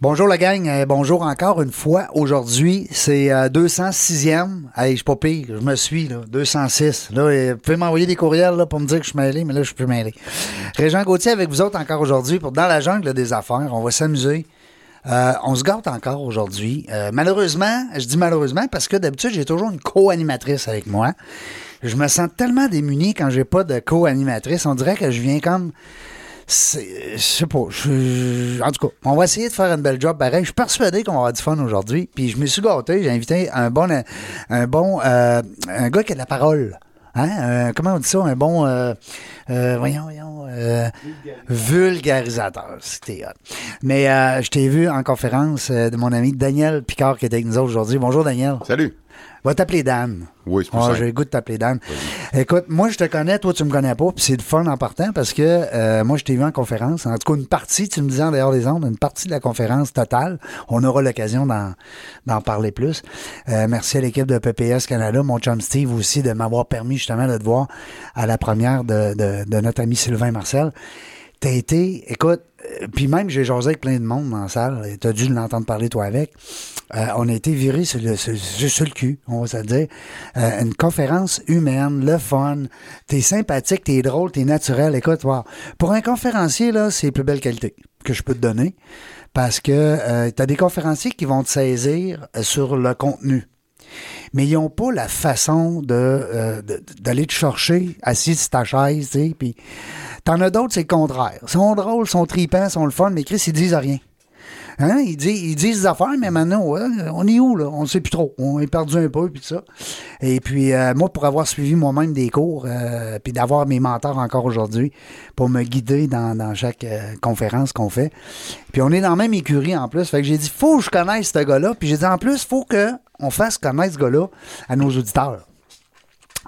Bonjour la gang, euh, bonjour encore une fois. Aujourd'hui, c'est euh, 206e. Hey, je suis pas pire, je me suis, là, 206. Là, euh, vous pouvez m'envoyer des courriels là, pour me dire que je suis mêlé, mais là, je suis plus mêlé. Régent Gauthier avec vous autres encore aujourd'hui pour Dans la jungle des affaires. On va s'amuser. Euh, on se gâte encore aujourd'hui. Euh, malheureusement, je dis malheureusement parce que d'habitude, j'ai toujours une co-animatrice avec moi. Je me sens tellement démuni quand j'ai pas de co-animatrice. On dirait que je viens comme je sais pas. en tout cas, on va essayer de faire une belle job pareil. Je suis persuadé qu'on va avoir du fun aujourd'hui. Puis je me suis gâté. J'ai invité un bon, un bon, euh, un gars qui a de la parole. Hein? Euh, comment on dit ça? Un bon, euh, euh, voyons, voyons, vulgarisateur. C'était hot. Mais je t'ai vu en conférence de mon ami Daniel Picard qui est avec nous aujourd'hui. Bonjour Daniel. Salut. Va t'appeler Dan. Oui, c'est pour Ah, ça. J'ai le goût de t'appeler Dan. Écoute, moi, je te connais, toi, tu me connais pas, puis c'est le fun en partant parce que euh, moi, je t'ai vu en conférence. En tout cas, une partie, tu me disais en dehors des ondes, une partie de la conférence totale. On aura l'occasion d'en, parler plus. Euh, merci à l'équipe de PPS Canada, mon chum Steve aussi, de m'avoir permis justement de te voir à la première de, de, de notre ami Sylvain Marcel. T'as été, écoute, puis même j'ai jasé avec plein de monde dans la salle, t'as dû l'entendre parler toi avec. Euh, on a été viré sur le, sur, le cul, on va se dire. Euh, une conférence humaine, le fun. T'es sympathique, t'es drôle, t'es naturel. Écoute, wow. pour un conférencier, là, c'est les plus belles qualités que je peux te donner. Parce que euh, t'as des conférenciers qui vont te saisir euh, sur le contenu mais ils n'ont pas la façon de, euh, de- d'aller te chercher assis sur ta chaise, tu puis t'en as d'autres, c'est le contraire. Ils sont drôles, ils sont tripants, ils sont le fun, mais Chris, ils disent rien. Hein? Ils, disent, ils disent des affaires, mais maintenant, on est où, là? On ne sait plus trop. On est perdu un peu, puis ça. Et puis, euh, moi, pour avoir suivi moi-même des cours, euh, puis d'avoir mes mentors encore aujourd'hui pour me guider dans, chaque conférence qu'on fait. Puis, on est dans la même écurie en plus. Fait que j'ai dit, faut que je connaisse ce gars-là. Puis, j'ai dit, en plus, faut qu'on fasse connaître ce gars-là à nos auditeurs.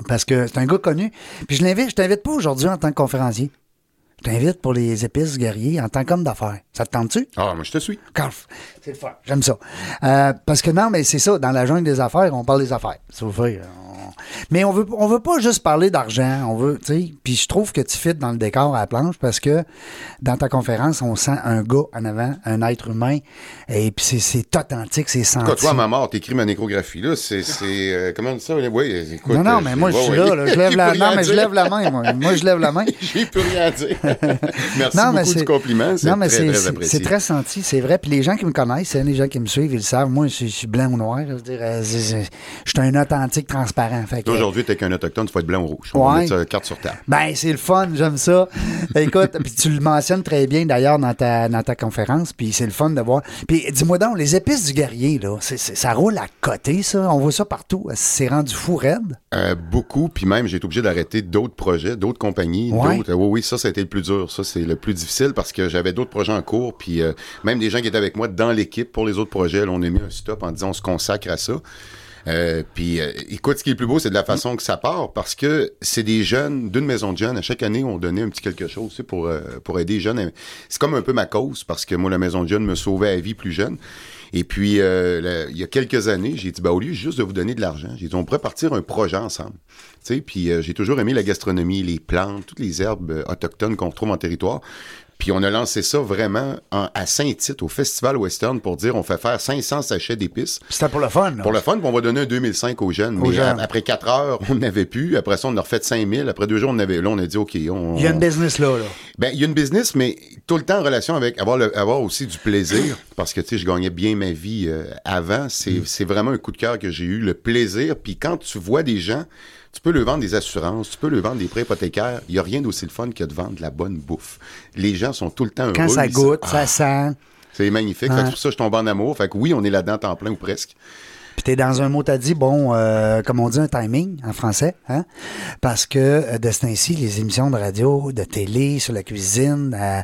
Parce que c'est un gars connu. Puis, je l'invite, je t'invite pas aujourd'hui en tant que conférencier. Je t'invite pour les épices guerriers en tant qu'homme d'affaires. Ça te tente-tu? Ah, moi, je te suis. Carf. C'est le fun. J'aime ça. Euh, parce que non, mais c'est ça. Dans la jungle des affaires, on parle des affaires. Dire, on- Mais on veut, on veut pas juste parler d'argent. On veut, tu sais. Puis je trouve que tu fites dans le décor à la planche parce que dans ta conférence, on sent un gars en avant, un être humain. Et puis c'est, authentique, c'est senti. Écoute, toi, à ma mort, t'écris ma nécrographie, là. C'est. euh, comment on dit ça? Oui, écoute. non, non, euh, mais moi, je suis là, là. Je lève la, non, mais je lève la main, moi. Moi, je lève la main. J'ai plus rien à dire. Merci Non, beaucoup du compliment. C'est Non, mais très, c'est, senti, c'est vrai. Puis les gens qui me connaissent, hein, les gens qui me suivent, ils le savent. Moi, je suis- blanc ou noir. Je veux dire, je suis un authentique transparent. Aujourd'hui, t'es qu'un autochtone, tu faut être blanc ou rouge. On va Ouais. mettre carte sur table. Ben, c'est le fun, j'aime ça. Écoute, puis tu le mentionnes très bien d'ailleurs dans ta, dans ta conférence, puis c'est le fun de voir. Puis dis-moi donc, les épices du guerrier, là, ça roule à côté, ça? On voit ça partout. C'est rendu fou raide? Euh, beaucoup, puis même, j'ai été obligé d'arrêter d'autres projets, d'autres compagnies, Ouais. d'autres. oui, oui, ça, ça a été le plus dur. Ça, c'est le plus difficile parce que j'avais d'autres projets en cours, puis euh, même des gens qui étaient avec moi dans l'équipe pour les autres projets, on a mis un stop en disant on se consacre à ça. Euh, puis, euh, écoute, ce qui est le plus beau, c'est de la façon que ça part, parce que c'est des jeunes d'une maison de jeunes. À chaque année, on donnait un petit quelque chose pour, pour aider les jeunes. C'est comme un peu ma cause, parce que moi, la maison de jeunes me sauvait la vie plus jeune. Et puis, euh, il y a quelques années, j'ai dit, bah, au lieu juste de vous donner de l'argent, j'ai dit, on pourrait partir un projet ensemble. Tu sais, puis euh, j'ai toujours aimé la gastronomie, les plantes, toutes les herbes euh, autochtones qu'on retrouve en territoire. Puis on a lancé ça vraiment en- à Saint-Tite, au Festival Western, pour dire on fait faire 500 sachets d'épices. C'était pour le fun, là. Pour le fun, puis on va donner un 2005 aux jeunes. Aux mais jeunes. a- après 4 heures, on n'avait plus. Après ça, on a refait 5000. Après deux jours, on avait. Là, on a dit, OK, on. Il y a une business là, là. Ben, il y a une business, mais tout le temps en relation avec avoir, le- avoir aussi du plaisir, parce que, tu sais, je gagnais bien ma vie euh, avant. Mm. C'est c'est vraiment un coup de cœur que j'ai eu, le plaisir. Puis quand tu vois des gens, tu peux leur vendre des assurances, tu peux leur vendre des prêts hypothécaires. Il n'y a rien d'aussi le fun que de vendre de la bonne bouffe. Les gens sont tout le temps heureux. Quand ça goûte, Ah, ça sent. C'est magnifique. Fait que pour ça je tombe en amour. Fait que oui, on est là-dedans temps plein ou presque. Puis t'es dans un mot, t'as dit, bon, euh, comme on dit, un timing en français, hein? Parce que euh, de ce ainsi, les émissions de radio, de télé, sur la cuisine, euh,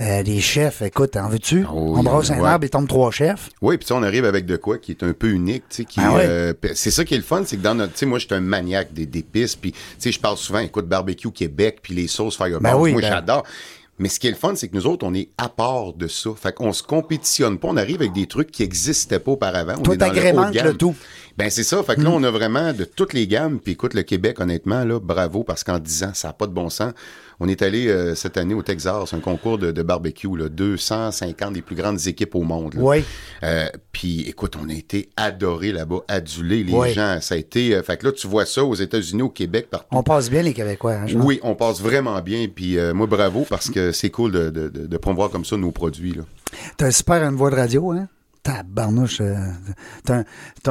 euh, les chefs, écoute, en veux-tu? Ah on brosse un ouais. arbre et tombe trois chefs. Oui, puis on arrive avec de quoi qui est un peu unique, tu sais, qui, Ah euh, c'est ça qui est le fun, c'est que dans notre, tu sais, moi, je suis un maniaque des d'épices, puis, tu sais, je parle souvent, écoute, barbecue Québec, puis les sauces Fireball, Ben oui, moi, ben- j'adore. Mais ce qui est le fun, c'est que nous autres, on est à part de ça. Fait qu'on se compétitionne pas. On arrive avec des trucs qui n'existaient pas auparavant. On Toi, est dans le, haut de t'agrémentes gamme. le tout. Ben c'est ça. Fait que là, on a vraiment de toutes les gammes. Puis écoute, le Québec, honnêtement, là, bravo, parce qu'en 10 ans, ça n'a pas de bon sens. On est allé euh, cette année au Texas, un concours de, de barbecue, là, 250 des plus grandes équipes au monde. là. Oui. Euh, puis écoute, on a été adorés là-bas, adulés, les Oui. gens. Ça a été. euh, fait que là, tu vois ça aux États-Unis, au Québec, partout. On passe bien, les Québécois. hein, je. Oui, on passe vraiment bien. Puis moi, bravo, parce que c'est cool de, de, de, de promouvoir comme ça nos produits. Là. T'as super une voix de radio, hein? Tabarnouche. euh, T'as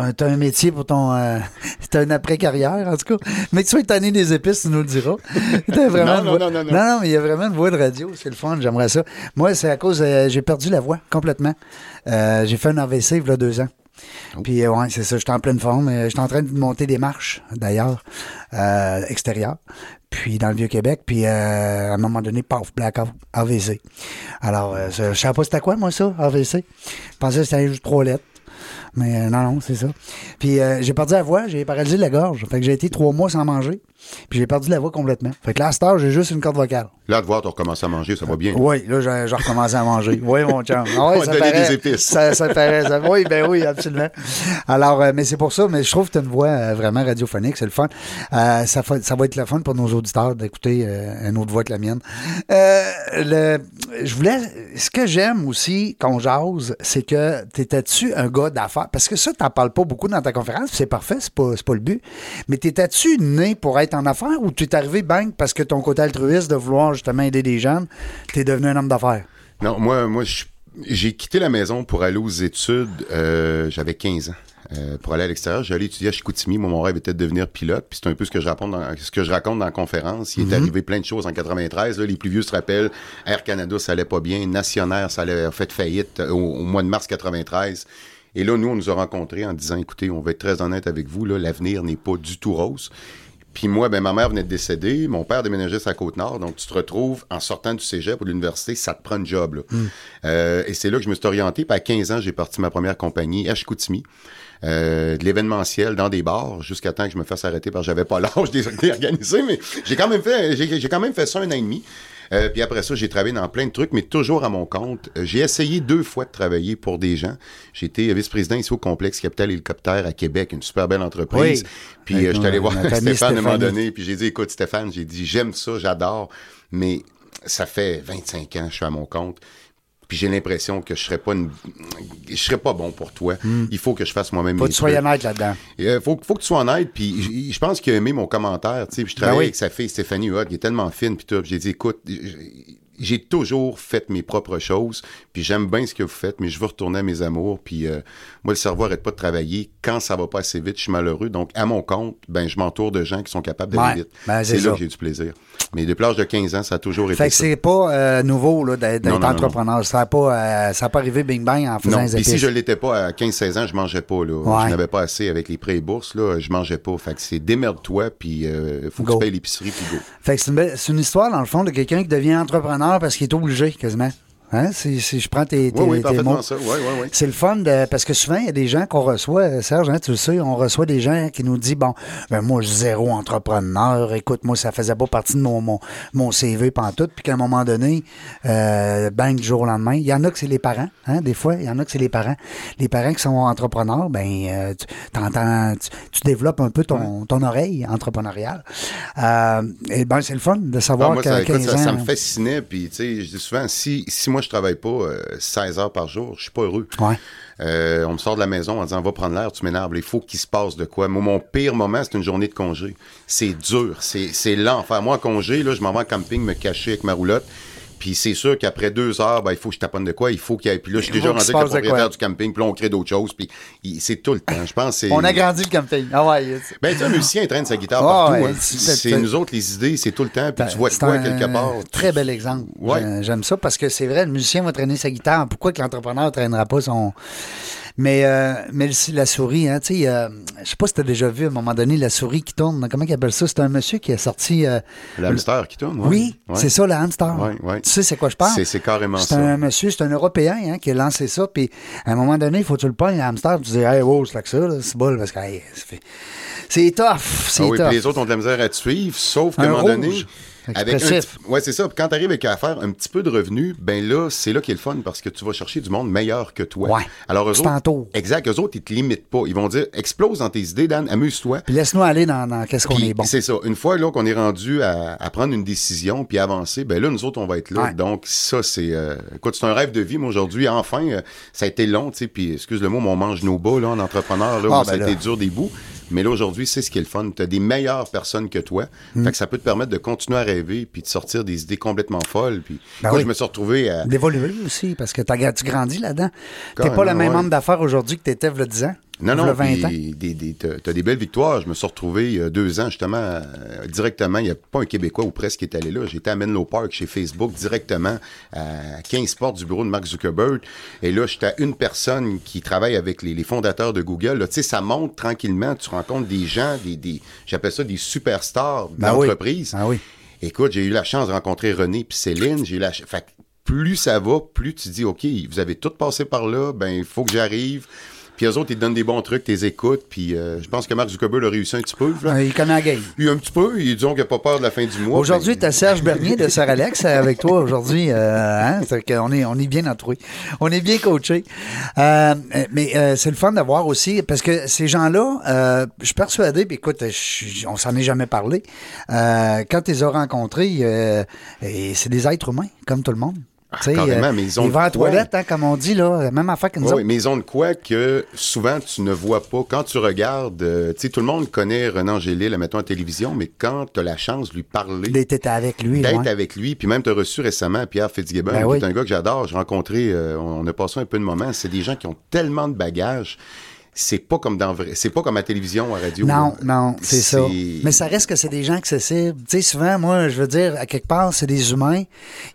un, t'as un- métier pour ton. euh, t'as une après-carrière, en tout cas. Mais tu sois étonné des épices, tu nous le diras. Vraiment Non, non, non, non, non. non, mais il y a vraiment une voix de radio. C'est le fun, j'aimerais ça. Moi, c'est à cause. euh, j'ai perdu la voix complètement. Euh, j'ai fait un AVC il y a deux ans. Oh. Puis, ouais, c'est ça, j'étais en pleine forme. J'étais en train de monter des marches, d'ailleurs, euh, extérieures. Puis, dans le Vieux-Québec. Puis, euh, à un moment donné, paf, blackout, AVC. Alors, euh, je savais pas c'était quoi, moi, ça, AVC. Je pensais que c'était juste trois lettres. Mais euh, non, non, c'est ça. Puis j'ai perdu la voix, j'ai paralysé la gorge. Fait que j'ai été trois mois sans manger. Puis j'ai perdu la voix complètement. Fait que là, à cette heure, j'ai juste une corde vocale. Là, de voir, tu recommences à manger, ça va bien. Oui, là, j'ai j'ai recommencé à manger. Oui, mon chum. Ah ouais, On ça te donner paraît. des épices. Ça, ça paraît. ça- oui, ben oui, absolument. Alors, euh, mais c'est pour ça, mais je trouve que tu as une voix euh, vraiment radiophonique, c'est le fun. Euh, ça, va être le fun pour nos auditeurs d'écouter une autre voix que la mienne. Le, je voulais. Ce que j'aime aussi qu'on jase, c'est que t'étais-tu un gars d'affaires? Parce que ça, t'en parles pas beaucoup dans ta conférence, puis c'est parfait, c'est pas, c'est pas le but. Mais t'étais-tu né pour être en affaires ou tu es arrivé bang parce que ton côté altruiste de vouloir justement aider des jeunes, t'es devenu un homme d'affaires? Non, moi, moi j'ai quitté la maison pour aller aux études. euh, J'avais 15 ans. euh, pour aller à l'extérieur, j'allais étudier à Chicoutimi. Moi, mon rêve était de devenir pilote. Puis c'est un peu ce que je raconte dans, ce que je raconte dans la conférence. Il est arrivé plein de choses en 93. Là, les plus vieux se rappellent. Air Canada, ça allait pas bien. Nationaire, ça allait a fait faillite euh, au, au mois de mars 93. Et là, nous, on nous a rencontrés en disant, écoutez, on va être très honnête avec vous. L'avenir n'est pas du tout rose. Puis moi, ben, ma mère venait de décéder, mon père déménageait sur la Côte-Nord, donc tu te retrouves en sortant du cégep ou de l'université, ça te prend un job. Là. Euh, et c'est là que je me suis orienté. Puis à 15 ans, j'ai parti ma première compagnie, Chicoutimi, euh, de l'événementiel dans des bars, jusqu'à temps que je me fasse arrêter parce que j'avais pas l'âge de les organiser, mais j'ai quand même fait, j'ai quand même fait ça un an et demi. Euh, puis après ça, j'ai travaillé dans plein de trucs, mais toujours à mon compte. Euh, j'ai essayé deux fois de travailler pour des gens. J'ai été vice-président ici au complexe Capital Hélicoptère à Québec, une super belle entreprise. Oui. Puis euh, je suis allé voir Stéphane à un moment donné, puis j'ai dit, écoute Stéphane, j'ai dit, j'aime ça, j'adore, mais ça fait 25 ans que je suis à mon compte. Puis j'ai l'impression que je serais pas une... je serais pas bon pour toi. Il faut que je fasse moi-même Hmm. Faut que tu sois honnête là-dedans. Il faut, faut que tu sois honnête, puis je pense qu'il a aimé mon commentaire, tu sais, je travaillais Ben oui. avec sa fille Stéphanie Huot, qui est tellement fine, puis tout, j'ai dit, écoute, j'ai toujours fait mes propres choses, puis j'aime bien ce que vous faites, mais je veux retourner à mes amours, puis euh, moi, le cerveau arrête pas de travailler, quand ça va pas assez vite, je suis malheureux, donc à mon compte, ben je m'entoure de gens qui sont capables d'aller Ouais, vite. ben, c'est là que j'ai du plaisir. Mais depuis l'âge de 15 ans, ça a toujours été Fait que c'est pas euh, nouveau d'être non, entrepreneur. Ça n'a pas, euh, ça a pas arrivé bing bang en faisant Non, puis si je l'étais pas à 15-16 ans, je mangeais pas. Là. Ouais. Je n'avais pas assez avec les prêts et bourses. Là, je mangeais pas. Fait que c'est démerde-toi, puis faut que tu payes l'épicerie, puis go. Fait que c'est une, une histoire, dans le fond, de quelqu'un qui devient entrepreneur parce qu'il est obligé, quasiment. Hein? Si, si je prends tes, tes, Oui, oui, tes parfaitement mots. ça. Oui. C'est le fun de, parce que souvent, il y a des gens qu'on reçoit, Serge, hein, tu le sais, on reçoit des gens qui nous disent, bon, ben moi, je suis zéro entrepreneur, écoute, moi, ça faisait pas partie de mon, mon, mon CV pantoute, puis qu'à un moment donné, euh, bang, du jour au lendemain, il y en a que c'est les parents, hein, des fois, il y en a que c'est les parents. Les parents qui sont entrepreneurs, ben, euh, tu, t'entends, tu, tu développes un peu ton, ton oreille entrepreneuriale. Euh, et ben, c'est le fun de Ah, savoir moi, qu'à ça, écoute, 15 ça, ça ans- me fascinait. Puis, tu sais, je dis souvent, si, si moi, je travaille pas euh, 16 heures par jour, je suis pas heureux. Ouais. Euh, on me sort de la maison en disant va prendre l'air, tu m'énerves, il faut qu'il se passe de quoi. Moi, mon pire moment, c'est une journée de congé. C'est dur, c'est c'est l'enfer. Moi, en congé, là, je m'en vais en camping me cacher avec ma roulotte. Puis c'est sûr qu'après deux heures, ben, il faut que je taponne de quoi, il faut qu'il y ait. Puis là, je suis déjà rendu avec le propriétaire du camping, puis là, on crée d'autres choses. Puis c'est tout le temps. Je pense c'est. On a grandi le camping. Ah ouais. Ben, tu sais, un musicien, il traîne sa guitare Ah, partout. ouais, hein. c'est- nous autres, les idées, c'est tout le temps. Puis tu vois quoi un quelque part. Très bel exemple. Ouais. J'ai- J'aime ça parce que c'est vrai, le musicien va traîner sa guitare. Pourquoi que l'entrepreneur ne traînera pas son. Mais, euh, mais la souris, hein, tu sais, euh, je sais pas si tu as déjà vu à un moment donné la souris qui tourne. Comment il appelle ça? C'est un monsieur qui a sorti. euh, Le hamster qui tourne, ouais. Oui, Ouais. c'est ça, le hamster. Ouais. Tu sais, c'est quoi je parle? C'est- c'est carrément C'est ça. un monsieur, c'est un Européen hein, qui a lancé ça. Puis à un moment donné, il faut que tu le pognes, le hamster. Tu dis, hey, wow, c'est là que ça, c'est bol, parce que hey, c'est tough. C'est Ah oui, tough. puis les autres ont de la misère à te suivre, sauf qu'à un Un moment donné, rouge. Expressif. petit- ouais, c'est ça. Quand tu arrives avec à faire un petit peu de revenus, ben là, c'est là qui est le fun parce que tu vas chercher du monde meilleur que toi. Ouais. Alors, eux Tu autres, exact, eux autres, ils te limitent pas. Ils vont dire, explose dans tes idées, Dan, amuse-toi. Puis laisse-nous aller dans, dans qu'est-ce qu'on est bon. C'est ça. Une fois là qu'on est rendu à, à prendre une décision puis avancer, ben là nous autres on va être là. Ouais. Donc ça c'est, euh, écoute c'est un rêve de vie. Moi aujourd'hui enfin euh, ça a été long, tu sais. Puis excuse le mot, mais on mange nos bas là en entrepreneur là. Ah, ben ça a là. été dur des bouts. Mais là aujourd'hui c'est ce qui est le fun. T'as des meilleures personnes que toi. Hmm. Fait que ça peut te permettre de continuer à rêver puis de sortir des idées complètement folles. Puis Ben moi oui. je me suis retrouvé à D'évoluer aussi, parce que t'as- tu grandis là-dedans. T'es pas le même ouais. homme d'affaires aujourd'hui que t'étais il y a 10 ans. Non, non, 20 ans. puis des, belles victoires. Je me suis retrouvé il y a deux ans, justement, euh, directement. Il n'y a pas un Québécois ou presque qui est allé là. J'étais à Menlo Park chez Facebook directement à 15 portes du bureau de Mark Zuckerberg. Et là, j'étais à une personne qui travaille avec les, les fondateurs de Google. Tu sais, ça monte tranquillement. Tu rencontres des gens, des, des j'appelle ça des superstars Ben oui. d'entreprise. Ah oui. Écoute, j'ai eu la chance de rencontrer René puis Céline. J'ai eu la ch- fait que plus ça va, plus tu dis OK, vous avez tout passé par là, ben il faut que j'arrive. Puis eux autres, ils te donnent des bons trucs, t'es écoutes. Puis euh, je pense que Mark Zuckerberg a réussi un petit peu. là. Euh, Il connaît la game. Lui, un petit peu. Ils disons qu'il n'a pas peur de la fin du mois. Aujourd'hui, Ben, tu as Serge Bernier de Sœur Alex avec toi aujourd'hui. euh, hein? C'est qu'on est, on est bien entouré. On est bien coaché. Euh, mais euh, c'est le fun d'avoir aussi, parce que ces gens-là, euh, je suis persuadé, puis écoute, je- on s'en est jamais parlé. Euh, quand tu les as rencontrés, euh, c'est des êtres humains, comme tout le monde. Ah, carrément, mais ils ont ils toilette, hein, comme on dit, là, même affaire que nous Oui, autres. mais ils ont de quoi que souvent tu ne vois pas. Quand tu regardes, euh, tu sais, tout le monde connaît Renan Angélil, mettons, à la télévision, mais quand tu as la chance de lui parler, D'être avec lui. d'être ouais. avec lui, puis même tu as reçu récemment Pierre Fitzgibbon, Ben qui oui. est un gars que j'adore, j'ai rencontré, euh, on a passé un peu de moments, c'est des gens qui ont tellement de bagages, c'est pas comme dans vrai, c'est pas comme à télévision, à radio. Non, là. non, c'est ça. Mais ça reste que c'est des gens accessibles. Tu sais, souvent, moi, je veux dire, à quelque part, c'est des humains.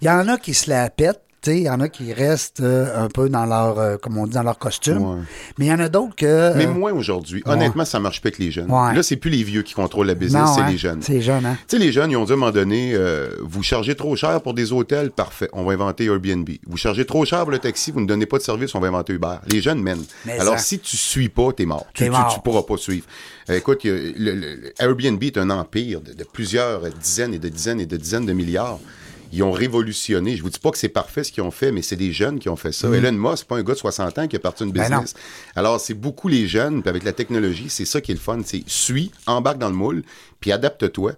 Il y en a qui se la pètent. Il y en a qui restent euh, un peu dans leur, euh, comme on dit, dans leur costume. Ouais. Mais il y en a d'autres que. Mais euh, moins aujourd'hui. Honnêtement, ça marche pas avec les jeunes. Ouais. Là, c'est plus les vieux qui contrôlent la business, c'est hein, les jeunes. C'est les jeunes, hein? Tu sais, les jeunes, ils ont dit à un moment donné, vous chargez trop cher pour des hôtels, parfait, on va inventer Airbnb. Vous chargez trop cher pour le taxi, vous ne donnez pas de service, on va inventer Uber. Les jeunes mènent. Mais Alors, ça- si tu suis pas, t'es mort. Tu, mort. tu pourras pas suivre. Écoute, le- le Airbnb est un empire de, de plusieurs dizaines et de dizaines et de dizaines de milliards. Ils ont révolutionné. Je vous dis pas que c'est parfait ce qu'ils ont fait, mais c'est des jeunes qui ont fait ça. Elon Musk, c'est pas un gars de 60 ans qui a parti une Mm. Ben business. Alors, c'est beaucoup les jeunes, puis avec la technologie, c'est ça qui est le fun. C'est suis, embarque dans le moule, puis adapte-toi.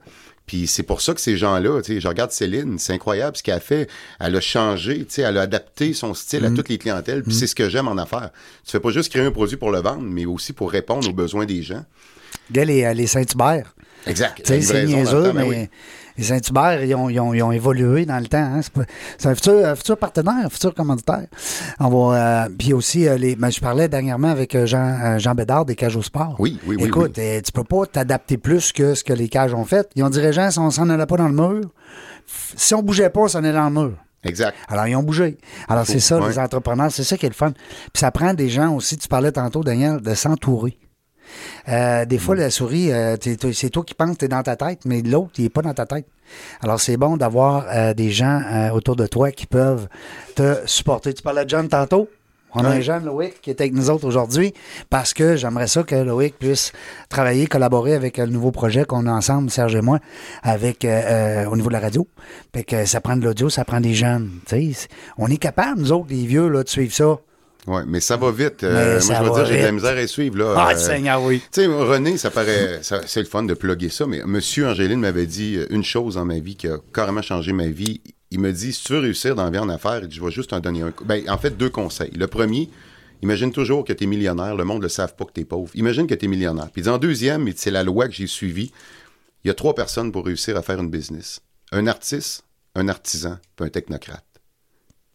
Puis c'est pour ça que ces gens-là, tu sais, je regarde Céline, c'est incroyable ce qu'elle a fait. Elle a changé, tu sais, elle a adapté son style à toutes les clientèles. Puis c'est ce que j'aime en affaires. Tu fais pas juste créer un produit pour le vendre, mais aussi pour répondre aux besoins des gens. Gars, les, euh, les Saint-Hubert. Exact. C'est niaiseux, ben mais oui. les Saint-Hubert, ils ont, ils, ont, ils ont évolué dans le temps. hein. C'est un futur, un futur partenaire, un futur commanditaire. On va, euh, puis aussi, euh, les, ben, je parlais dernièrement avec Jean, Jean Bédard des Cages au Sport. Oui, oui, oui, Écoute, euh, tu peux pas t'adapter plus que ce que les cages ont fait. Ils ont dit, Régent, si on s'en allait pas dans le mur, si on bougeait pas, on s'en allait dans le mur. Exact. Alors, ils ont bougé. Alors, c'est ça, ouais. les entrepreneurs, c'est ça qui est le fun. Puis ça prend des gens aussi, tu parlais tantôt, Daniel, de s'entourer. Euh, des Mm. fois, la souris, euh, c'est toi qui penses que tu es dans ta tête, mais l'autre, il n'est pas dans ta tête. Alors, c'est bon d'avoir euh, des gens autour de toi qui peuvent te supporter. Tu parlais de John tantôt? On a un jeune, Loïc, qui est avec nous autres aujourd'hui parce que j'aimerais ça que Loïc puisse travailler, collaborer avec le nouveau projet qu'on a ensemble, Serge et moi, avec euh, au niveau de la radio. Fait que ça prend de l'audio, ça prend des jeunes. On est capable, nous autres, les vieux, là, de suivre ça. Ouais, mais ça va vite. Euh, ça moi, je veux va dire, j'ai de la misère à suivre, là. Ah, Euh, Seigneur, oui. Tu sais, René, ça paraît, c'est le fun de plugger ça, mais Monsieur Angéline m'avait dit euh, une chose dans ma vie qui a carrément changé ma vie. Il me dit, si tu veux réussir dans la vie en affaires, je vais juste t'en donner un. Ben, en fait, deux conseils. Le premier, imagine toujours que tu es millionnaire. Le monde ne le savent pas que tu es pauvre. Imagine que tu es millionnaire. Puis il dit, en deuxième, c'est la loi que j'ai suivie. Il y a trois personnes pour réussir à faire une business. Un artiste, un artisan, puis un technocrate.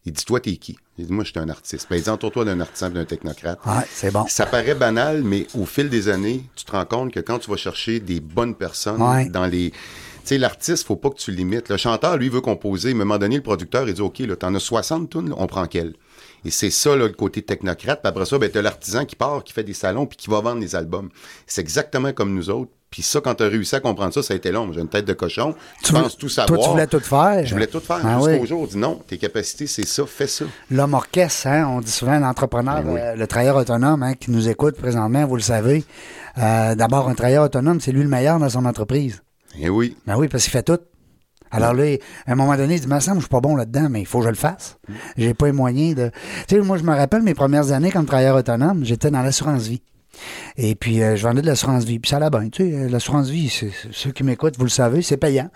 Il dit, toi, t'es qui? Il dit, moi, je suis un artiste. Ben, entoure-toi d'un artisan et d'un technocrate. Ouais, c'est bon. Ça paraît banal, mais au fil des années, tu te rends compte que quand tu vas chercher des bonnes personnes Ouais. dans les. Tu sais, l'artiste, faut pas que tu limites. Le chanteur, lui, veut composer. À un moment donné, le producteur, il dit OK, là, t'en as 60 tunes, là, on prend quelle? Et c'est ça, là, le côté technocrate. Puis après ça, ben, t'as l'artisan qui part, qui fait des salons, puis qui va vendre des albums. C'est exactement comme nous autres. Puis ça, quand tu as réussi à comprendre ça, ça a été long. J'ai une tête de cochon. Tu penses tout savoir. Toi, tu voulais tout faire? Je voulais tout faire. Ah Jusqu'au oui. jour, on dit non, tes capacités, c'est ça, fais ça. L'homme orchestre, hein, on dit souvent l'entrepreneur, Ben oui. euh, le travailleur autonome hein, qui nous écoute présentement, vous le savez. Euh, D'abord, un travailleur autonome, c'est lui le meilleur dans son entreprise. Eh oui. Ben oui, parce qu'il fait tout. Alors là, à un moment donné, il dit, me semble, je suis pas bon là-dedans, mais il faut que je le fasse. J'ai pas les moyens de. Tu sais, moi, je me rappelle mes premières années comme travailleur autonome, j'étais dans l'assurance vie. Et puis, euh, je vendais de l'assurance vie. Puis ça allait bien. Tu sais, euh, l'assurance vie, c'est, ceux qui m'écoutent, vous le savez, c'est payant.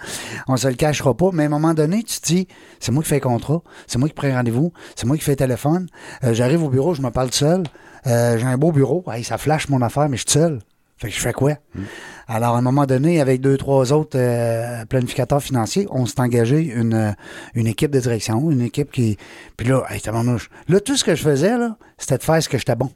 On se le cachera pas. Mais à un moment donné, tu te dis, c'est moi qui fais le contrat, c'est moi qui prends rendez-vous, c'est moi qui fais le téléphone. Euh, j'arrive au bureau, je me parle seul. j'ai un beau bureau. Hey, ça flash mon affaire, mais je suis seul. Fait que je fais quoi? Mm. Alors, à un moment donné, avec deux, trois autres planificateurs financiers, on s'est engagé une, une équipe de direction, une équipe qui. Puis là, hey, là, tout ce que je faisais, là, c'était de faire ce que j'étais bon.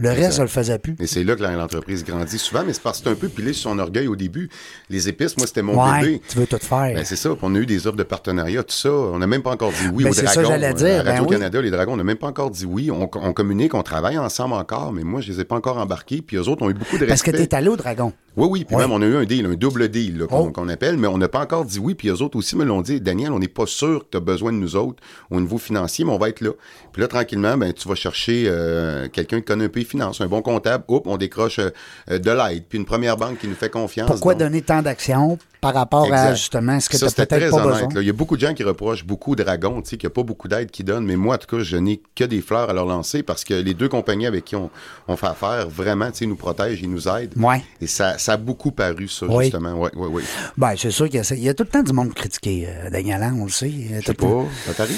Le reste, on le faisait plus. Et c'est là que l'entreprise grandit souvent, mais c'est parce que c'est un peu pilé sur son orgueil au début. Les épices, moi, c'était mon ouais, bébé. Tu veux tout faire. Ben, c'est ça. on a eu des offres de partenariat, tout ça. On n'a même pas encore dit oui ben, aux dragons. C'est ça, j'allais dire. Ben Radio-Canada, les dragons, on n'a même pas encore dit oui. On, communique, on travaille ensemble encore, mais moi, je les ai pas encore embarqués. Puis eux autres ont eu beaucoup de respect. Parce que tu es allé au dragon. Oui, oui. Puis même, on a eu un deal, un double deal, oh. qu'on appelle, mais on n'a pas encore dit oui. Puis eux autres aussi me l'ont dit. Daniel, on n'est pas sûr que tu as besoin de nous autres au niveau financier, mais on va être là. Puis là, tranquillement, ben, tu vas chercher euh, quelqu'un qui connaît un peu les finances, un bon comptable on décroche euh, de l'aide. Puis une première banque qui nous fait confiance. Pourquoi donner tant d'actions? Par rapport à justement ce que tu as peut-être pas besoin? Il y a beaucoup de gens qui reprochent beaucoup Dragon, tu sais, qu'il n'y a pas beaucoup d'aide qui donnent. Mais moi, en tout cas, je n'ai que des fleurs à leur lancer parce que les deux compagnies avec qui on, fait affaire, vraiment, tu sais, nous protègent, ils nous aident. Ouais. Et ça, a beaucoup paru, ça, justement. Oui, oui, oui. Ben, c'est sûr qu'il y, a tout le temps du monde critiqué, euh, Daniel, on le sait. Je sais pas, ça t'arrive?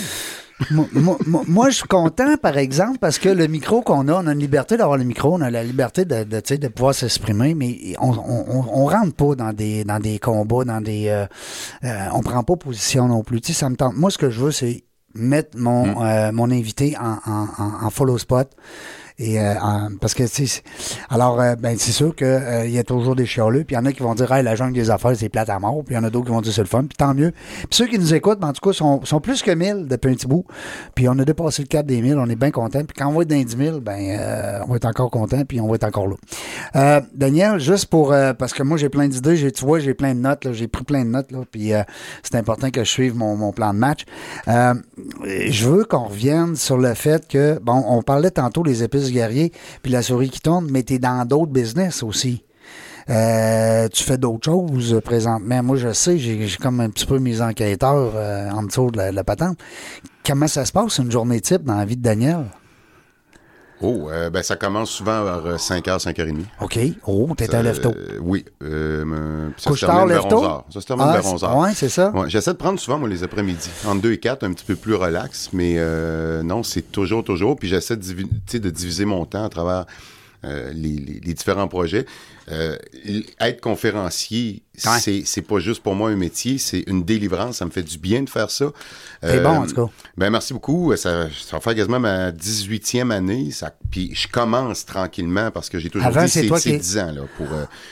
Moi, je suis content, par exemple, parce que le micro qu'on a, on a une liberté d'avoir le micro, on a la liberté de, de, de pouvoir s'exprimer, mais on, on, rentre pas dans des, dans des combats, dans des. Euh, euh, on prend pas position non plus. Tu sais, ça me tente. Moi, ce que je veux, c'est mettre mon, mm. euh, mon invité en, en, en follow spot. Euh, parce que alors euh, ben c'est sûr que euh, il y a toujours des chialeux, puis il y en a qui vont dire hey, la jungle des affaires c'est plate à mort, puis il y en a d'autres qui vont dire c'est le fun, puis tant mieux. Puis ceux qui nous écoutent, ben, en tout cas sont, plus que 1000 depuis un petit bout. Puis on a dépassé le cap des 1000, on est bien content. Puis quand on va être dans les 10 000, ben on va être encore content, puis on va être encore là. Daniel, juste pour parce que moi j'ai plein d'idées, tu vois j'ai plein de notes, j'ai pris plein de notes là, puis c'est important que je suive mon, mon plan de match. je veux qu'on revienne sur le fait que bon, on parlait tantôt des épices guerrier, puis la souris qui tourne, mais tu es dans d'autres business aussi. Euh, tu fais d'autres choses présentement. Moi, je sais, j'ai comme un petit peu mes enquêteurs euh, en dessous de la, patente. Comment ça se passe une journée type dans la vie de Daniel? Oh, euh, ben ça commence souvent vers 5h, 5h30. OK. Oh, t'es un lève-tôt. oui. ça se termine vers 11h. Ça se termine vers 11h. Oui, c'est ça. J'essaie de prendre souvent, moi, les après-midi. Entre 2 et 4, un petit peu plus relax. Mais non, c'est toujours, toujours. Puis j'essaie de, de diviser mon temps à travers euh, les, différents projets. Euh, être conférencier, c'est pas juste pour moi un métier, c'est une délivrance. Ça me fait du bien de faire ça. C'est bon, en tout cas. Euh, ben, merci beaucoup. Ça, ça va faire quasiment ma 18e année. Ça, puis je commence tranquillement parce que j'ai toujours dit c'est c'est 10 ans là, pour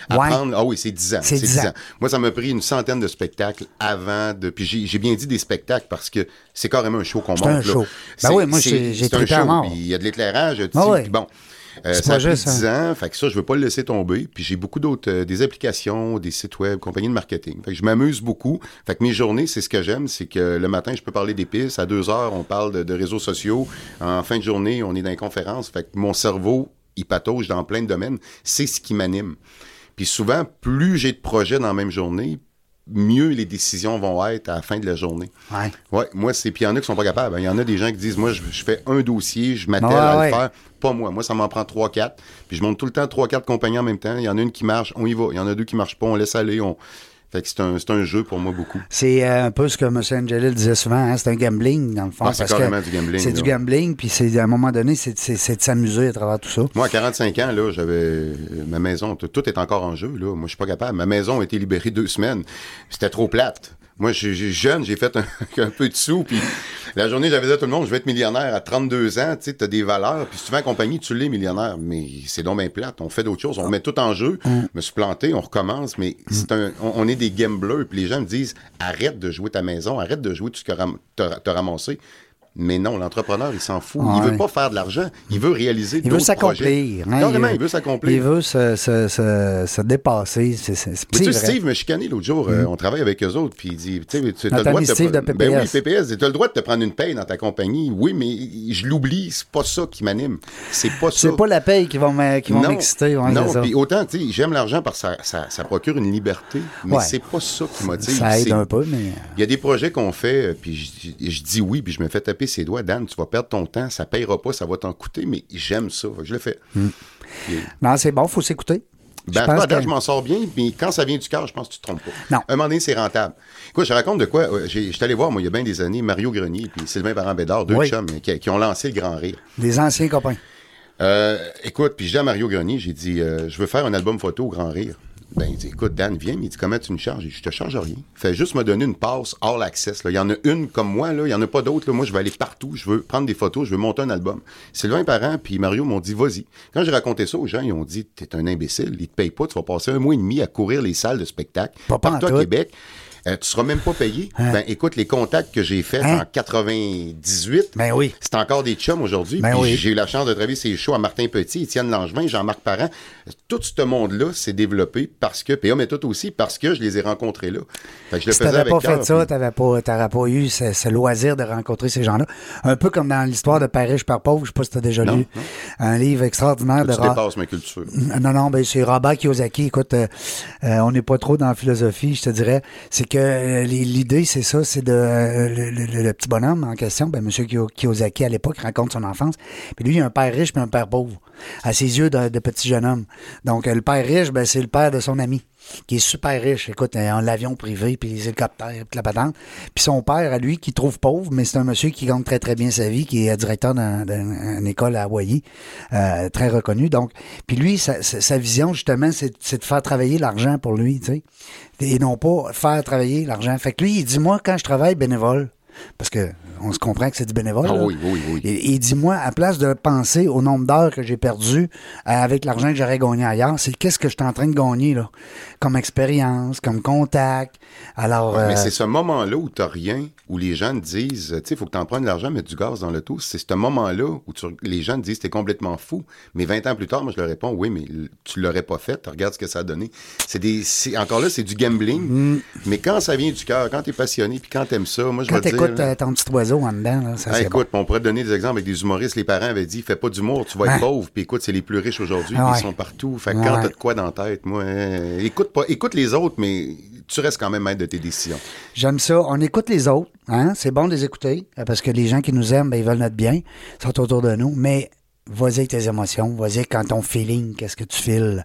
apprendre. Ah oui, c'est 10 ans. C'est 10, ans. Moi, ça m'a pris une centaine de spectacles avant de. Puis j'ai bien dit des spectacles parce que c'est carrément un show qu'on monte. C'est un show. Ben oui, moi, j'ai un show. Il y a de l'éclairage. Ah, bon. Euh, ça a pris 10 ans, fait que ça, je veux pas le laisser tomber. Puis j'ai beaucoup d'autres, euh, des applications, des sites web, compagnies de marketing. Fait que je m'amuse beaucoup. Fait que mes journées, c'est ce que j'aime, c'est que le matin, je peux parler d'épices. À deux heures, on parle de, réseaux sociaux. En fin de journée, on est dans les conférences. Fait que mon cerveau, il patauge dans plein de domaines. C'est ce qui m'anime. Puis souvent, plus j'ai de projets dans la même journée, mieux les décisions vont être à la fin de la journée. Ouais. Ouais, moi, c'est. Puis il y en a qui sont pas capables. Il y en a des gens qui disent Moi, je, fais un dossier, je m'attelle à le faire. Pas moi. Moi, ça m'en prend 3-4. Puis je monte tout le temps 3-4 compagnies en même temps. Il y en a une qui marche, on y va. Il y en a deux qui marchent pas, on laisse aller. On... Fait que c'est un, un, jeu pour moi beaucoup. C'est euh, un peu ce que M. Angelil disait souvent, hein, c'est un gambling dans le fond. Ah, c'est carrément du gambling. C'est du gambling, puis c'est à un moment donné, c'est de s'amuser à travers tout ça. Moi, à 45 ans, là, j'avais ma maison, tout est encore en jeu. Là. Moi, je suis pas capable. Ma maison a été libérée deux semaines. C'était trop plate. Moi, j'ai jeune, j'ai fait un, peu de sous, puis la journée, j'avais dit à tout le monde, je vais être millionnaire à 32 ans, tu sais, t'as des valeurs, puis si tu fais en compagnie, tu l'es millionnaire, mais c'est donc bien plate, on fait d'autres choses, on met tout en jeu, mm. me suis planté, on recommence, mais mm. c'est un, on, est des gamblers, puis les gens me disent, arrête de jouer ta maison, arrête de jouer tout ce que t'as ramassé. Mais non, l'entrepreneur, il s'en fout. Ouais. Il veut pas faire de l'argent. Il veut réaliser Il veut s'accomplir. hein, Carrément, il veut s'accomplir. Il veut se, se, se, se dépasser. C'est, c'est, Mais tu sais. Mm. Steve m'a chicané l'autre jour. euh, on travaille avec eux autres, puis il dit, tu as le droit de te Steve pre- de Ben oui, PPS. PPS. Tu as le droit de te prendre une paye dans ta compagnie. Oui, mais je l'oublie. C'est pas ça qui m'anime. C'est pas ça. C'est pas la paye qui va non, m'exciter. non ça. puis autant, tu sais, j'aime l'argent parce que ça, ça, ça procure une liberté, mais Ouais. c'est pas ça qui motive. Ça aide un peu, mais. Il y a des projets qu'on fait, euh, puis je dis oui, puis je me fais taper ses doigts. Dan, tu vas perdre ton temps, ça payera pas, ça va t'en coûter, mais j'aime ça. Je le fais. Puis, Non, c'est bon, faut s'écouter. ben, je pense date, que- je m'en sors bien, mais quand ça vient du cœur, je pense que tu te trompes pas. Non. À un moment donné, c'est rentable. Écoute, je raconte de quoi. euh, j'ai- J'étais allé voir, moi, il y a bien des années, Mario Grenier puis Sylvain Parent-Bédard, deux Oui. chums, qui, qui ont lancé le Grand Rire. Les anciens copains. Euh, écoute, puis j'ai dit à Mario Grenier, j'ai dit, euh, je veux faire un album photo au Grand Rire. Ben, il dit, écoute, Dan, viens, mais il dit, comment tu me charges? Je te charge rien. Fais juste me donner une passe all access. là. Il y en a une comme moi, là. Il y en a pas d'autres. Moi, je vais aller partout. Je veux prendre des photos. Je veux monter un album. Sylvain Parent puis Mario m'ont dit, vas-y. Quand j'ai raconté ça aux gens, ils ont dit, t'es un imbécile. Ils te payent pas. Tu vas passer un mois et demi à courir les salles de spectacle. Pas partout à. Québec. Euh, tu seras même pas payé. Ben, écoute, les contacts que j'ai faits Hein? en 98, Ben oui. c'est encore des chums aujourd'hui. Ben Puis oui. J'ai eu la chance de travailler ces shows à Martin Petit, Étienne Langevin, Jean-Marc Parent. Tout ce monde-là s'est développé parce que, puis tout aussi, parce que je les ai rencontrés là. Fait que je le Si faisais avec pas cœur, fait ça, puis- t'avais pas, t'aurais pas eu ce, ce loisir de rencontrer ces gens-là. Un peu comme dans l'histoire de Père riche, Père pauvre, je sais pas si t'as déjà Non, lu. non. Un livre extraordinaire de Tu dépasses ma culture. Non, non, ben c'est Robert Kiyosaki. Écoute, euh, euh, on n'est pas trop dans la philosophie, je te dirais. C'est que euh, l'idée, c'est ça, c'est de euh, le, petit bonhomme en question, ben Kiyo- Kiyosaki à l'époque raconte son enfance. Puis lui, il a un père riche puis un père pauvre, à ses yeux de, de petit jeune homme. Donc euh, le père riche, ben c'est le père de son ami, qui est super riche. Écoute, euh, en l'avion privé, puis les hélicoptères, puis la patente. Puis son père, à lui, qui trouve pauvre, mais c'est un monsieur qui gagne très très bien sa vie, qui est directeur d'un- d'une école à Hawaii, euh, très reconnu. Donc, puis lui, sa, sa- vision justement, c'est de faire travailler l'argent pour lui, tu sais, et non pas faire travailler l'argent. Fait que lui, il dit moi quand je travaille bénévole, parce que on se comprend que c'est du bénévole. Ah oui, oui, oui. Et, et dis-moi, à place de penser au nombre d'heures que j'ai perdu euh, avec l'argent que j'aurais gagné ailleurs, c'est qu'est-ce que je suis en train de gagner, là? Comme expérience, comme contact. Alors, Ouais, euh, Mais c'est ce moment-là où tu rien, où les gens te disent, tu sais, il faut que tu en prennes de l'argent, mettre du gaz dans l'auto. C'est ce moment-là où tu- les gens te disent, t'es complètement fou. Mais 20 ans plus tard, moi, je leur réponds, oui, mais tu l'aurais pas fait. Regarde ce que ça a donné. C'est des, c'est- encore là, c'est du gambling. Mais quand ça vient du cœur, quand tu es passionné, puis quand tu aimes ça, moi, je vais te dire. T'écoutes là, euh, ton petit oiseau en dedans, là, ça Ah, bon. écoute, on pourrait te donner des exemples avec des humoristes. Les parents avaient dit, fais pas d'humour, tu vas être pauvre. Puis écoute, c'est les plus riches aujourd'hui, Ah ouais. ils sont partout. Fait que Ouais. quand t'as de quoi dans la tête, moi, euh, écoute pas, écoute les autres, mais tu restes quand même maître de tes décisions. J'aime ça. On écoute les autres. Hein? C'est bon de les écouter euh, parce que les gens qui nous aiment, ben, ils veulent notre bien. Ils sont autour de nous. Mais vas-y avec tes émotions. Vas-y quand ton feeling, qu'est-ce que tu files.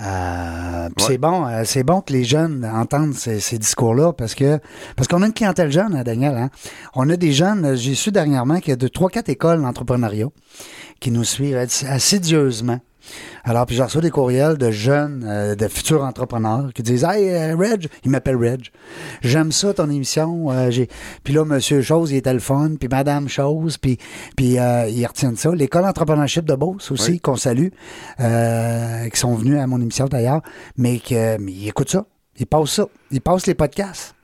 Euh, Ouais. c'est bon, euh, c'est bon que les jeunes entendent ces, ces discours-là parce que parce qu'on a une clientèle jeune, hein, Daniel. Hein? On a des jeunes, euh, j'ai su dernièrement qu'il y a de trois, quatre écoles d'entrepreneuriat qui nous suivent ass- assidieusement. Alors, puis je reçois des courriels de jeunes, euh, de futurs entrepreneurs qui disent Hey, euh, Reg, il m'appelle Reg. J'aime ça, ton émission. euh, j'ai... Puis là, Monsieur Chose, il était le fun. Puis Madame Chose, puis, puis euh, ils retiennent ça. L'école entrepreneurship de Beauce aussi, Oui. qu'on salue, qui sont venus à mon émission d'ailleurs, mais que mais ils écoutent ça. Ils passent ça. Ils passent les podcasts.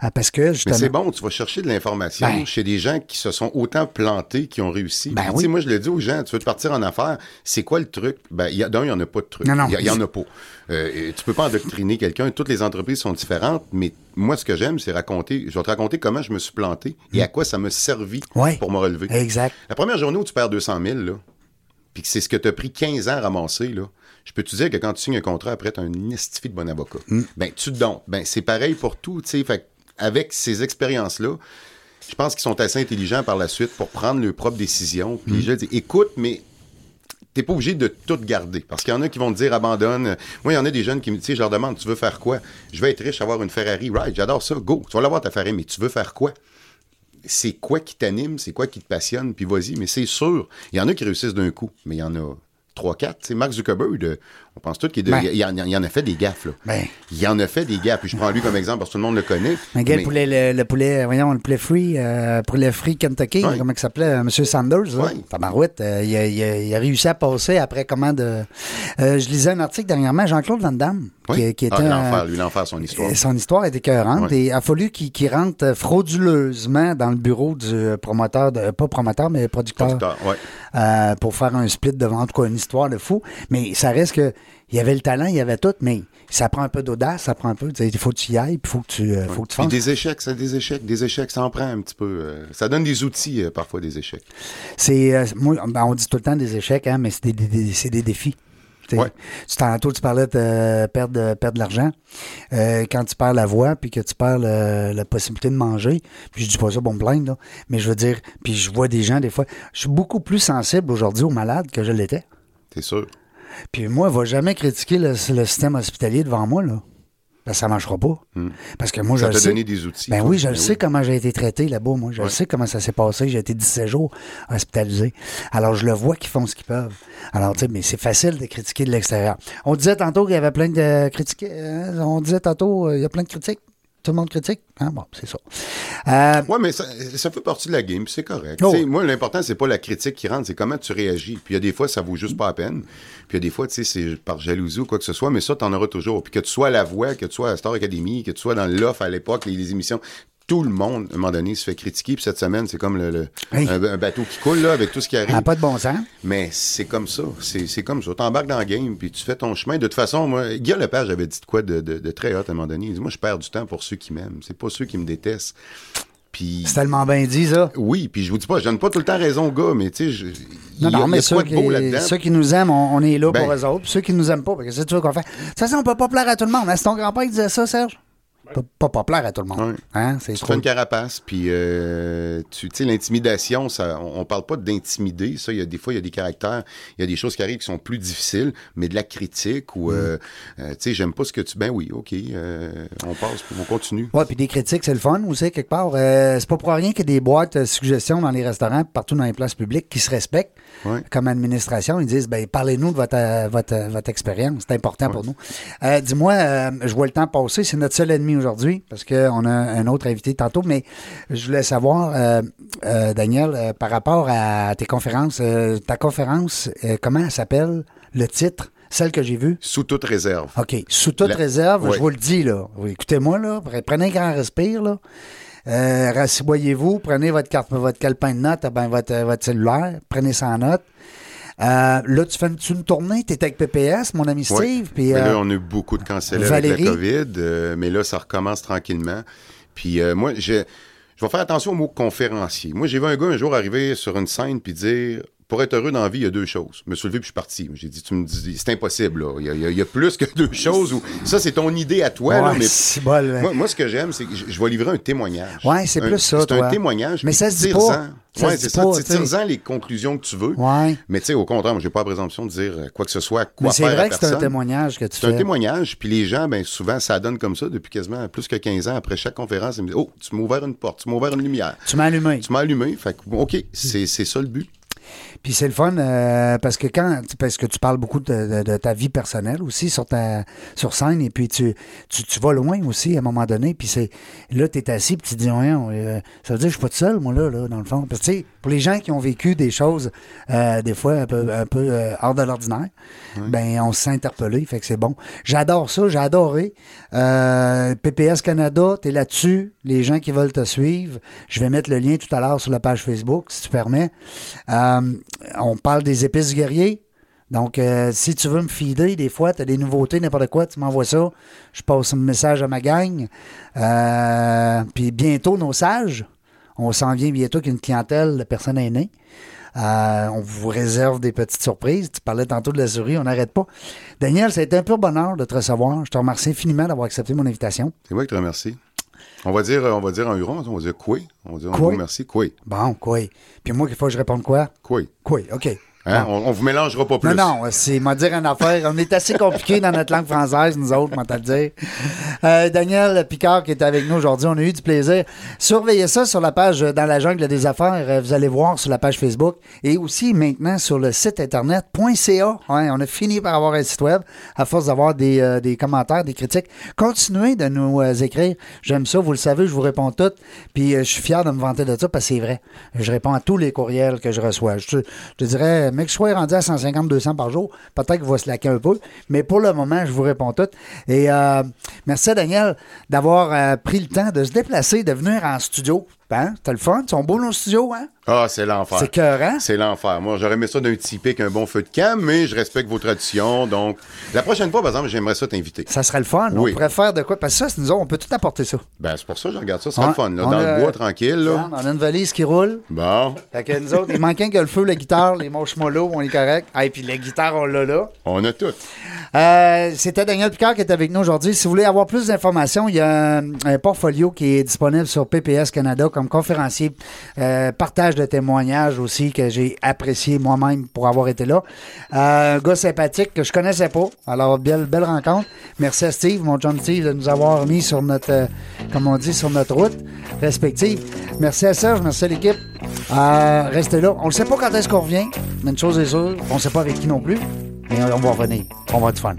Ah, parce que, Mais justement. c'est bon, tu vas chercher de l'information Ben. chez des gens qui se sont autant plantés, qui ont réussi. Ben oui. Moi, je le dis aux gens, tu veux te partir en affaires, c'est quoi le truc? Ben, il y a- d'un, il n'y en a pas de truc. Non, non. Il y, en a pas. Euh, tu peux pas endoctriner quelqu'un. Toutes les entreprises sont différentes, mais moi, ce que j'aime, c'est raconter. Je vais te raconter comment je me suis planté et à quoi ça m'a servi Mm. Ouais. pour me relever. Exact. La première journée où tu perds 200 000, là, puis que c'est ce que tu as pris 15 ans à ramasser, là, je peux te dire que quand tu signes un contrat, après, tu as un estifi de bon avocat. Ben, tu te donnes. Ben, c'est pareil pour tout, tu sais. Fait avec ces expériences-là, je pense qu'ils sont assez intelligents par la suite pour prendre leurs propres décisions. Puis je dis, écoute, mais t'es pas obligé de tout garder. Parce qu'il y en a qui vont te dire abandonne. Moi, il y en a des jeunes qui me disent, je leur demande, tu veux faire quoi? Je veux être riche, avoir une Ferrari. Right, j'adore ça. Go. Tu vas l'avoir ta Ferrari, mais tu veux faire quoi? c'est quoi qui t'anime, c'est quoi qui te passionne, puis vas-y. Mais c'est sûr, il y en a qui réussissent d'un coup, mais il y en a trois, quatre. C'est Mark Zuckerberg, euh, On pense tout qu'il de- Ben. y en, y a fait des gaffes, là. Ben. Il en a fait des gaffes. Puis je prends lui comme exemple parce que tout le monde le connaît. Mais- le poulet, le, le poulet, voyons, le poulet free, euh, poulet free Kentucky, comment il s'appelait, euh, M. Sanders, là. Tabarouette, euh, il, a, il a- il a réussi à passer après comment de... Euh, je lisais un article dernièrement, Jean-Claude Van Damme, Oui. qui, qui était... Ah, l'enfer, lui, l'enfer, son histoire. Son histoire est écœurante et il a fallu qu'il rentre frauduleusement dans le bureau du promoteur, de, pas promoteur, mais producteur, Producteur, pour faire un split devant, en tout cas, une histoire de fou. Mais ça reste que il y avait le talent, il y avait tout, mais ça prend un peu d'audace, ça prend un peu. Il faut que tu y ailles, puis il faut que tu, euh, faut que tu fasses. des échecs, ça des échecs, des échecs, ça en prend un petit peu. euh, ça donne des outils, euh, parfois, des échecs. C'est, moi, ben, on dit tout le temps des échecs, hein, mais c'est des, des- des- c'est des défis. Tu sais, Ouais. tu- Tantôt, tu parlais de perdre, de- perdre de l'argent. Euh, quand tu perds la voix, puis que tu perds le- la possibilité de manger, puis je dis pas ça pour me plaindre, là, mais je veux dire, puis je vois des gens, des fois, je suis beaucoup plus sensible aujourd'hui aux malades que je l'étais. C'est sûr. Puis moi, va jamais critiquer le, le système hospitalier devant moi, là. Ben, ça marchera pas. Parce que moi, je Ça le sais. donné des outils. Ben toi. oui, je le Ben sais comment j'ai été traité là-bas, moi. Je le sais comment ça s'est passé. J'ai été 17 jours hospitalisé. Alors, je le vois qu'ils font ce qu'ils peuvent. Alors, tu sais, mais c'est facile de critiquer de l'extérieur. On disait tantôt qu'il y avait plein de critiques. hein, On disait tantôt, euh, il y a plein de critiques. Tout le monde critique? Hein? Bon, c'est ça. Euh, Ouais, mais ça, ça fait partie de la game, c'est correct. Oh. Moi, l'important, c'est pas la critique qui rentre, c'est comment tu réagis. Puis il y a des fois, ça vaut juste pas la peine. Puis il y a des fois, tu sais, c'est par jalousie ou quoi que ce soit, mais ça, t'en auras toujours. Puis que tu sois à la voix, que tu sois à Star Academy, que tu sois dans l'offre à l'époque, les, les émissions, tout le monde, à un moment donné, se fait critiquer. Puis cette semaine, c'est comme le, le- Hey. un, un bateau qui coule, là, avec tout ce qui arrive. pas de bon sens. Mais c'est comme ça. C'est comme ça. T'embarques dans le game, puis tu fais ton chemin. De toute façon, moi, Guillaume Lepage avait dit de quoi de, de- de très hot à un moment donné. Il dit, moi, je perds du temps pour ceux qui m'aiment. C'est pas ceux qui me détestent. Puis... C'est tellement bien dit, ça. Oui, puis je vous dis pas, je donne pas tout le temps raison aux gars, mais tu sais, je- Non, non, mais ceux qui, ceux qui nous aiment, on, on est là Ben. pour eux autres. Puis ceux qui nous aiment pas, parce que c'est tu veux qu'on fait. De toute façon, on peut pas plaire à tout le monde. Est-ce que ton grand-père disait ça, Serge? Pas, plaire à tout le monde. Hein? C'est Tu trop. fais une carapace, puis euh, tu sais, l'intimidation, ça, on, on parle pas d'intimider. Ça, y a des fois, il y a des caractères, il y a des choses qui arrivent qui sont plus difficiles, mais de la critique ou, euh, euh, tu sais, j'aime pas ce que tu. Ben oui, ok, on passe, on continue. Ouais, puis des critiques, c'est le fun aussi, quelque part. C'est pas pour rien qu'il y a des boîtes suggestions dans les restaurants, partout dans les places publiques, qui se respectent. Comme administration, ils disent, ben, parlez-nous de votre, votre, votre expérience. C'est important pour nous. Dis-moi, je vois le temps passer. C'est notre seul ennemi aujourd'hui, parce qu'on a un autre invité tantôt, mais je voulais savoir, euh, euh, Daniel, euh, par rapport à tes conférences, ta conférence, comment elle s'appelle, le titre, celle que j'ai vue? Sous toute réserve. OK. Sous toute La- réserve, je vous le dis, là. Écoutez-moi, là. Pre- Prenez un grand respire, là. Euh, rassiboyez-vous, prenez votre carte, votre calepin de notes, ben, votre, votre cellulaire, prenez ça en note. Euh, là, tu fais une, tu une tournée, tu avec PPS, mon ami. Steve, puis Mais euh, là, on a eu beaucoup de cancellés avec la COVID, euh, mais là, ça recommence tranquillement. Puis moi, je, je vais faire attention au mot conférencier. Moi, j'ai vu un gars un jour arriver sur une scène puis dire pour être heureux dans la vie, il y a deux choses. Je me suis levé puis je suis parti. J'ai dit, tu me dis, c'est impossible, là. Il y, a, il y plus que deux choses. Ou, ça, c'est ton idée à toi, là, mais c'est hein. moi, moi, ce que j'aime, c'est que je, je vais livrer un témoignage. Ouais, c'est Un- plus ça, C'est un témoignage. Mais ça se dit pas. Ça Ouais, c'est ça. Tire-en les conclusions que tu veux. Ouais. Mais tu sais, au contraire, moi, j'ai pas la présomption de dire quoi que ce soit, quoi Mais c'est vrai que c'est un témoignage que tu C'est un fais. témoignage, puis les gens, ben souvent, ça donne comme ça depuis quasiment plus que 15 ans. Après chaque conférence, ils me disent Oh, tu m'as ouvert une porte, tu m'as ouvert une lumière, Tu m'as allumé. tu m'as allumé. Fait que, OK, c'est ça le but. Puis c'est le fun euh, parce que quand parce que tu parles beaucoup de, ta vie personnelle aussi sur ta sur scène et puis tu, tu, tu vas loin aussi à un moment donné puis c'est là tu es assis puis tu dis Voyons, euh, ça veut dire que je suis pas tout seul moi là, là dans le fond. Parce pour les gens qui ont vécu des choses euh, des fois un peu un peu euh, hors de l'ordinaire ben on se sent interpellé fait que c'est bon j'adore ça j'ai adoré Euh, PPS Canada t'es là-dessus les gens qui veulent te suivre je vais mettre le lien tout à l'heure sur la page Facebook si tu permets on parle des épices guerriers. Donc, euh, si tu veux me feeder, des fois, tu as des nouveautés, n'importe quoi, tu m'envoies ça. Je passe un message à ma gang. Euh, puis bientôt, nos sages. On s'en vient bientôt qu'une clientèle de personnes aînées. Euh, on vous réserve des petites surprises. Tu parlais tantôt de la souris, on n'arrête pas. Daniel, ça a été un pur bonheur de te recevoir. Je te remercie infiniment d'avoir accepté mon invitation. C'est moi qui te remercie. On va dire, on va dire en huron, on va dire quoi? On va dire un Quoi? gros merci. Quoi? Bon, quoi? Puis moi, il faut que je réponde quoi? Quoi? Quoi? OK. Hein? On, on vous mélangera pas plus. Non, non, c'est m'a dire une affaire. On est assez compliqué dans notre langue française, nous autres, le dire. Euh, Daniel Picard qui est avec nous aujourd'hui, on a eu du plaisir. Surveillez ça sur la page euh, Dans la jungle des affaires. Euh, Vous allez voir sur la page Facebook et aussi maintenant sur le site internet.ca. On a fini par avoir un site web à force d'avoir des, euh, des commentaires, des critiques. Continuez de nous euh, écrire. J'aime ça, vous le savez, je vous réponds toutes. Puis je suis fier de me vanter de ça parce que c'est vrai. Je réponds à tous les courriels que je reçois. Je, je te dirais, mec, je sois rendu à 150-200 par jour, peut-être qu'il va se laquer un peu. Mais pour le moment, je vous réponds toutes. Et euh, merci à Daniel d'avoir euh, pris le temps de se déplacer, de venir en studio. Hein? T'as le fun? Ils sont beaux nos studios, hein? Ah, c'est l'enfer. C'est cœur, C'est l'enfer. Moi, j'aurais aimé ça d'un typique, un bon feu de camp, mais je respecte vos traditions. Donc, la prochaine fois, par exemple, j'aimerais ça t'inviter. Ça serait le fun. Oui. On pourrait faire de quoi? Parce que ça, c'est nous autres, on peut tout apporter ça. Ben, c'est pour ça que je regarde ça. Ouais. le fun, là. Dans a- le bois, tranquille, là. On a une valise qui roule. Bon, Fait que nous autres, il manque un que le feu, la guitare, les mollo, on est correct. Ah, et puis la guitare, on l'a là. on a tout. Euh, C'était Daniel Picard qui est avec nous aujourd'hui. Si vous voulez avoir plus d'informations, il y a un, un portfolio qui est disponible sur PPS Canada comme conférencier. Euh, partage de témoignages aussi que j'ai apprécié moi-même pour avoir été là. Euh, un gars sympathique que je connaissais pas. Alors, belle, belle rencontre. Merci à Steve, mon John Steve, de nous avoir mis sur notre, euh, comme on dit, sur notre route respective. Merci à Serge, merci à l'équipe. Restez là. On ne sait pas quand est-ce qu'on revient, mais une chose est sûre, on ne sait pas avec qui non plus. Mais on va revenir. On va du fun.